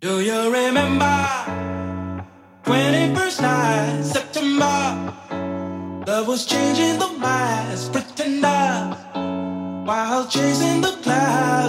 Do you remember 21st night, September? Love was changing the minds, up while chasing the clouds.